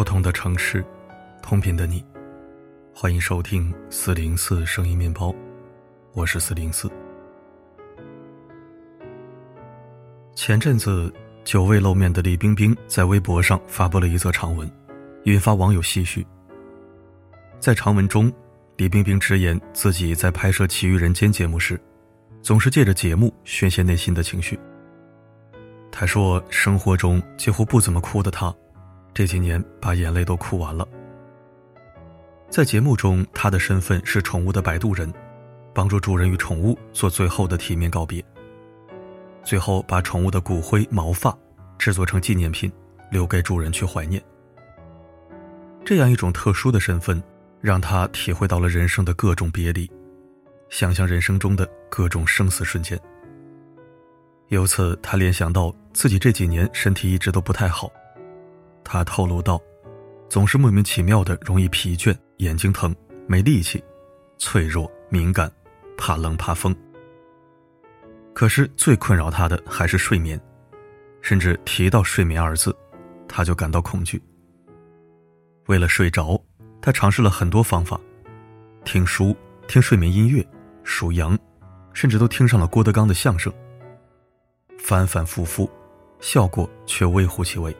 不同的城市，同频的你，欢迎收听四零四声音面包，我是四零四。前阵子久未露面的李冰冰在微博上发布了一则长文，引发网友唏嘘。在长文中，李冰冰直言自己在拍摄《奇遇人间》节目时，总是借着节目宣泄内心的情绪。她说：“生活中几乎不怎么哭的她，这几年把眼泪都哭完了。”在节目中，他的身份是宠物的摆渡人，帮助主人与宠物做最后的体面告别。最后，把宠物的骨灰、毛发制作成纪念品，留给主人去怀念。这样一种特殊的身份。让他体会到了人生的各种别离，想象人生中的各种生死瞬间。由此，他联想到自己这几年身体一直都不太好。他透露道：“总是莫名其妙的容易疲倦、眼睛疼、没力气、脆弱、敏感、怕冷怕风。可是最困扰他的还是睡眠，甚至提到睡眠二字，他就感到恐惧。为了睡着。”他尝试了很多方法，听书、听睡眠音乐、数羊，甚至都听上了郭德纲的相声。反反复复，效果却微乎其微。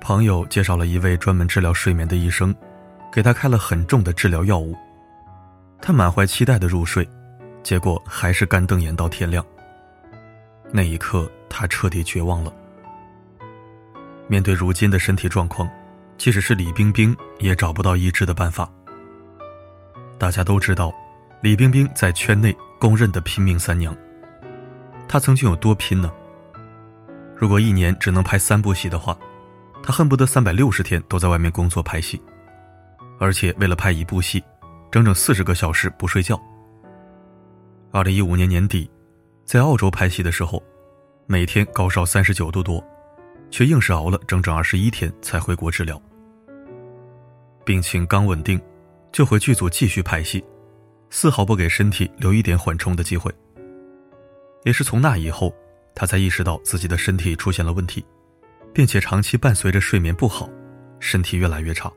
朋友介绍了一位专门治疗睡眠的医生，给他开了很重的治疗药物。他满怀期待的入睡，结果还是干瞪眼到天亮。那一刻，他彻底绝望了。面对如今的身体状况。即使是李冰冰也找不到医治的办法。大家都知道，李冰冰在圈内公认的拼命三娘。她曾经有多拼呢？如果一年只能拍三部戏的话，他恨不得三百六十天都在外面工作拍戏，而且为了拍一部戏，整整四十个小时不睡觉。二零一五年年底，在澳洲拍戏的时候，每天高烧三十九度多，却硬是熬了整整二十一天才回国治疗。病情刚稳定，就回剧组继续拍戏，丝毫不给身体留一点缓冲的机会。也是从那以后，他才意识到自己的身体出现了问题，并且长期伴随着睡眠不好，身体越来越差。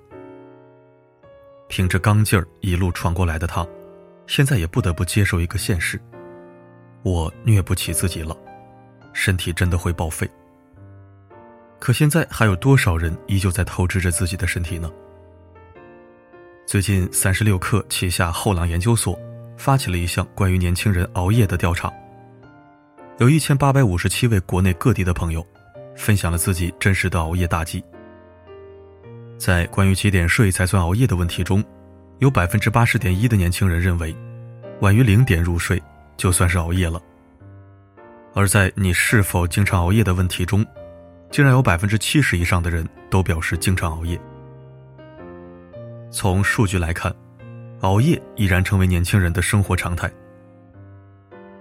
凭着刚劲儿一路闯过来的他，现在也不得不接受一个现实：我虐不起自己了，身体真的会报废。可现在还有多少人依旧在透支着自己的身体呢？最近，三十六氪旗下后浪研究所发起了一项关于年轻人熬夜的调查。有一千八百五十七位国内各地的朋友，分享了自己真实的熬夜大忌。在关于几点睡才算熬夜的问题中，有百分之八十点一的年轻人认为，晚于零点入睡就算是熬夜了。而在你是否经常熬夜的问题中，竟然有百分之七十以上的人都表示经常熬夜。从数据来看，熬夜已然成为年轻人的生活常态。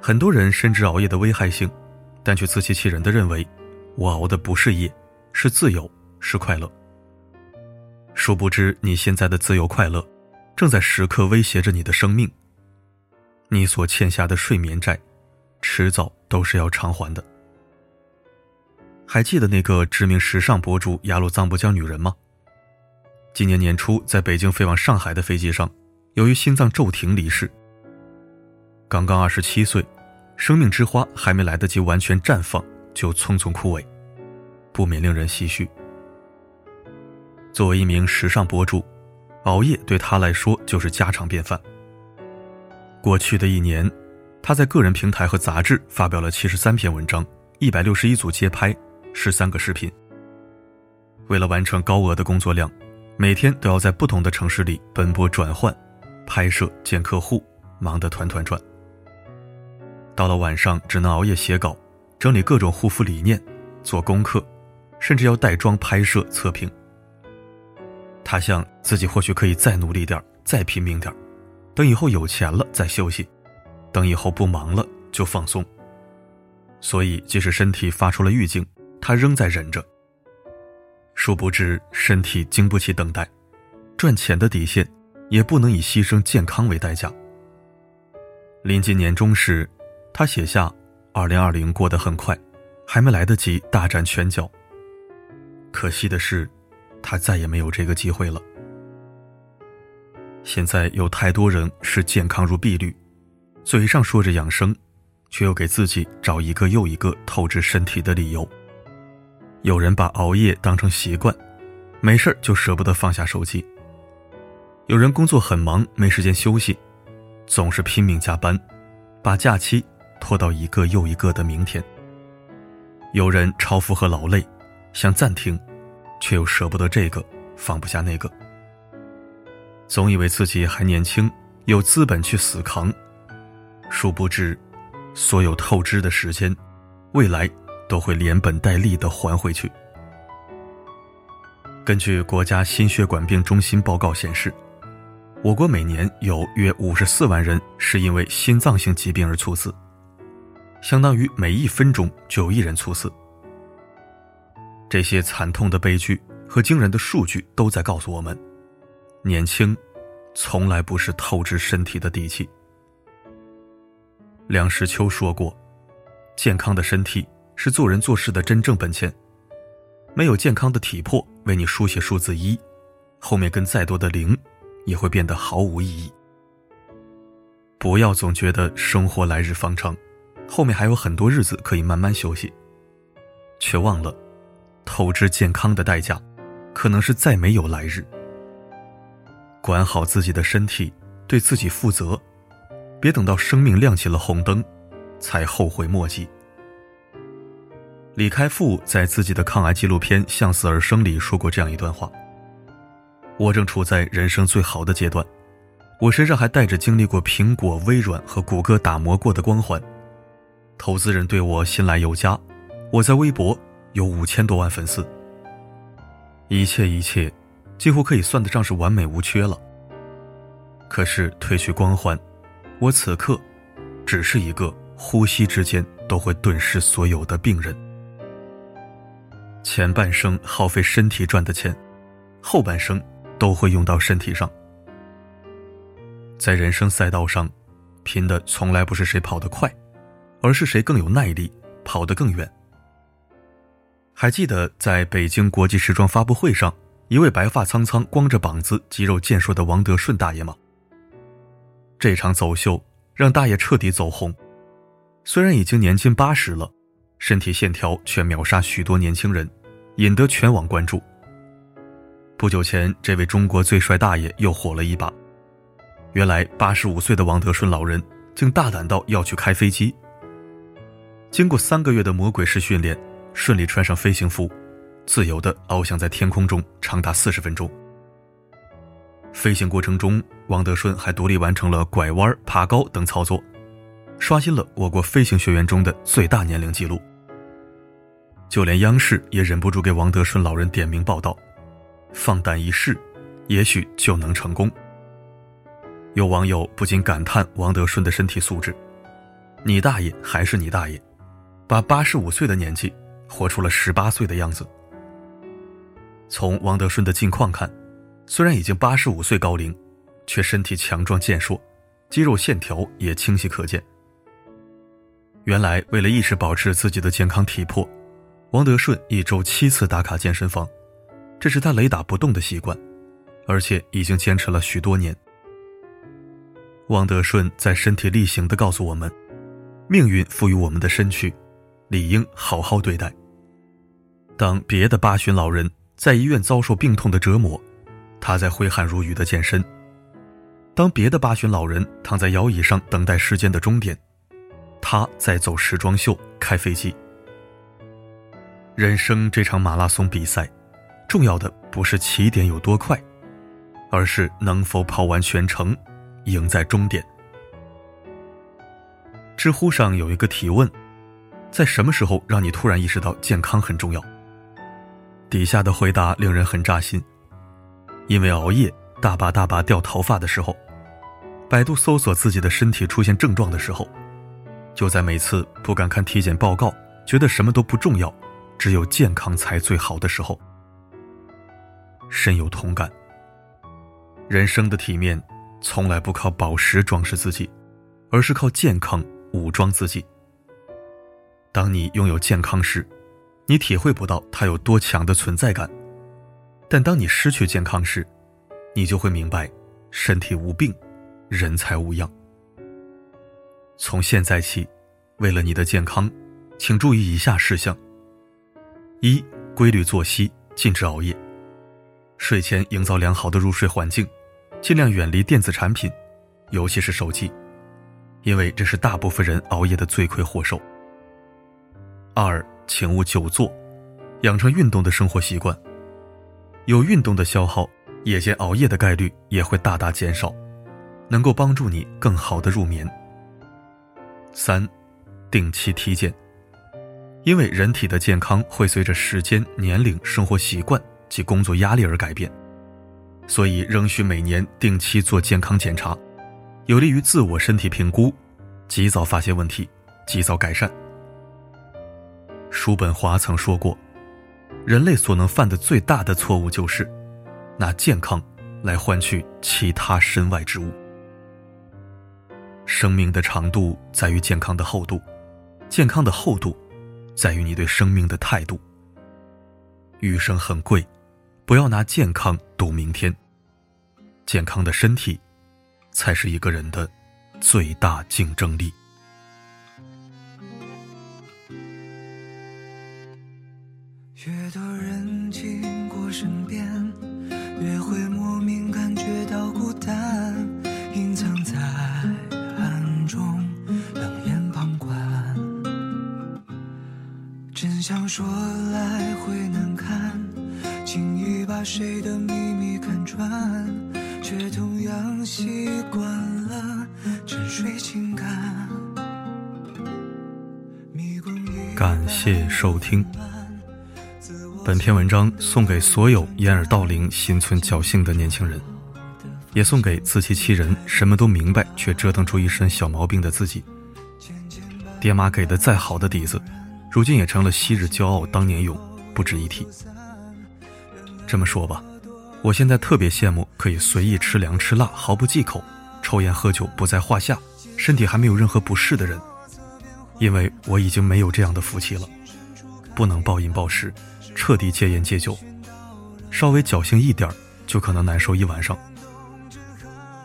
很多人深知熬夜的危害性，但却自欺欺人的认为，我熬的不是夜，是自由，是快乐。殊不知，你现在的自由快乐，正在时刻威胁着你的生命。你所欠下的睡眠债，迟早都是要偿还的。还记得那个知名时尚博主雅鲁藏布江女人吗？今年年初，在北京飞往上海的飞机上，由于心脏骤停离世。刚刚二十七岁，生命之花还没来得及完全绽放，就匆匆枯萎，不免令人唏嘘。作为一名时尚博主，熬夜对他来说就是家常便饭。过去的一年，他在个人平台和杂志发表了七十三篇文章，一百六十一组街拍，十三个视频。为了完成高额的工作量。每天都要在不同的城市里奔波转换，拍摄见客户，忙得团团转。到了晚上，只能熬夜写稿，整理各种护肤理念，做功课，甚至要带妆拍摄测评。他想自己或许可以再努力点再拼命点等以后有钱了再休息，等以后不忙了就放松。所以，即使身体发出了预警，他仍在忍着。殊不知，身体经不起等待，赚钱的底线也不能以牺牲健康为代价。临近年终时，他写下：“二零二零过得很快，还没来得及大展拳脚。可惜的是，他再也没有这个机会了。现在有太多人视健康如碧绿，嘴上说着养生，却又给自己找一个又一个透支身体的理由。有人把熬夜当成习惯，没事就舍不得放下手机；有人工作很忙，没时间休息，总是拼命加班，把假期拖到一个又一个的明天。有人超负荷劳累，想暂停，却又舍不得这个，放不下那个。总以为自己还年轻，有资本去死扛，殊不知，所有透支的时间，未来都会连本带利的还回去。根据国家心血管病中心报告显示，我国每年有约五十四万人是因为心脏性疾病而猝死，相当于每一分钟就有一人猝死。这些惨痛的悲剧和惊人的数据都在告诉我们。年轻，从来不是透支身体的底气。梁实秋说过：“健康的身体是做人做事的真正本钱。没有健康的体魄为你书写数字一，后面跟再多的零，也会变得毫无意义。不要总觉得生活来日方长，后面还有很多日子可以慢慢休息，却忘了，透支健康的代价，可能是再没有来日。”管好自己的身体，对自己负责，别等到生命亮起了红灯，才后悔莫及。李开复在自己的抗癌纪录片《向死而生》里说过这样一段话：“我正处在人生最好的阶段，我身上还带着经历过苹果、微软和谷歌打磨过的光环，投资人对我信赖有加，我在微博有五千多万粉丝，一切一切。”几乎可以算得上是完美无缺了。可是褪去光环，我此刻只是一个呼吸之间都会顿失所有的病人。前半生耗费身体赚的钱，后半生都会用到身体上。在人生赛道上，拼的从来不是谁跑得快，而是谁更有耐力，跑得更远。还记得在北京国际时装发布会上。一位白发苍苍、光着膀子、肌肉健硕的王德顺大爷吗？这场走秀让大爷彻底走红，虽然已经年近八十了，身体线条却秒杀许多年轻人，引得全网关注。不久前，这位中国最帅大爷又火了一把。原来，八十五岁的王德顺老人竟大胆到要去开飞机。经过三个月的魔鬼式训练，顺利穿上飞行服。自由地翱翔在天空中，长达四十分钟。飞行过程中，王德顺还独立完成了拐弯、爬高等操作，刷新了我国飞行学员中的最大年龄记录。就连央视也忍不住给王德顺老人点名报道：“放胆一试，也许就能成功。”有网友不禁感叹王德顺的身体素质：“你大爷还是你大爷，把八十五岁的年纪活出了十八岁的样子。”从王德顺的近况看，虽然已经八十五岁高龄，却身体强壮健硕，肌肉线条也清晰可见。原来，为了一直保持自己的健康体魄，王德顺一周七次打卡健身房，这是他雷打不动的习惯，而且已经坚持了许多年。王德顺在身体力行地告诉我们：命运赋予我们的身躯，理应好好对待。当别的八旬老人。在医院遭受病痛的折磨，他在挥汗如雨的健身。当别的八旬老人躺在摇椅上等待时间的终点，他在走时装秀、开飞机。人生这场马拉松比赛，重要的不是起点有多快，而是能否跑完全程，赢在终点。知乎上有一个提问：在什么时候让你突然意识到健康很重要？底下的回答令人很扎心，因为熬夜大把大把掉头发的时候，百度搜索自己的身体出现症状的时候，就在每次不敢看体检报告，觉得什么都不重要，只有健康才最好的时候，深有同感。人生的体面，从来不靠宝石装饰自己，而是靠健康武装自己。当你拥有健康时，你体会不到它有多强的存在感，但当你失去健康时，你就会明白，身体无病，人才无恙。从现在起，为了你的健康，请注意以下事项：一、规律作息，禁止熬夜。睡前营造良好的入睡环境，尽量远离电子产品，尤其是手机，因为这是大部分人熬夜的罪魁祸首。二，请勿久坐，养成运动的生活习惯。有运动的消耗，夜间熬夜的概率也会大大减少，能够帮助你更好的入眠。三，定期体检，因为人体的健康会随着时间、年龄、生活习惯。及工作压力而改变，所以仍需每年定期做健康检查，有利于自我身体评估，及早发现问题，及早改善。叔本华曾说过，人类所能犯的最大的错误就是拿健康来换取其他身外之物。生命的长度在于健康的厚度，健康的厚度在于你对生命的态度。余生很贵。不要拿健康赌明天，健康的身体才是一个人的最大竞争力。真相说来会难堪。轻易把谁的秘密看穿，却同样习惯了沉睡情感。感谢收听。本篇文章送给所有掩耳盗铃、心存侥幸的年轻人，也送给自欺欺人、什么都明白却折腾出一身小毛病的自己。爹妈给的再好的底子，如今也成了昔日骄傲，当年勇，不值一提。这么说吧，我现在特别羡慕可以随意吃凉吃辣、毫不忌口、抽烟喝酒不在话下、身体还没有任何不适的人，因为我已经没有这样的福气了，不能暴饮暴食，彻底戒烟戒酒，稍微侥幸一点就可能难受一晚上。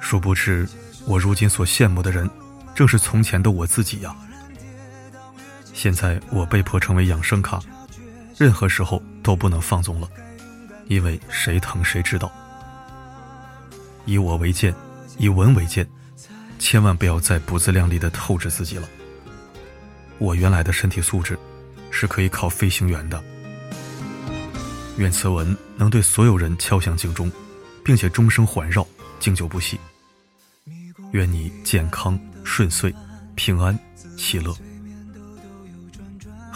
殊不知，我如今所羡慕的人，正是从前的我自己呀。现在我被迫成为养生卡，任何时候都不能放纵了。因为谁疼谁知道。以我为鉴，以文为鉴，千万不要再不自量力的透支自己了。我原来的身体素质，是可以考飞行员的。愿此文能对所有人敲响警钟，并且终生环绕，经久不息。愿你健康顺遂，平安喜乐。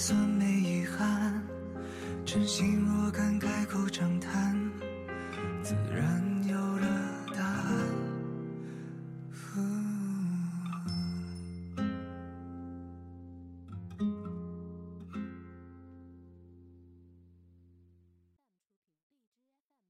算没遗憾？真心若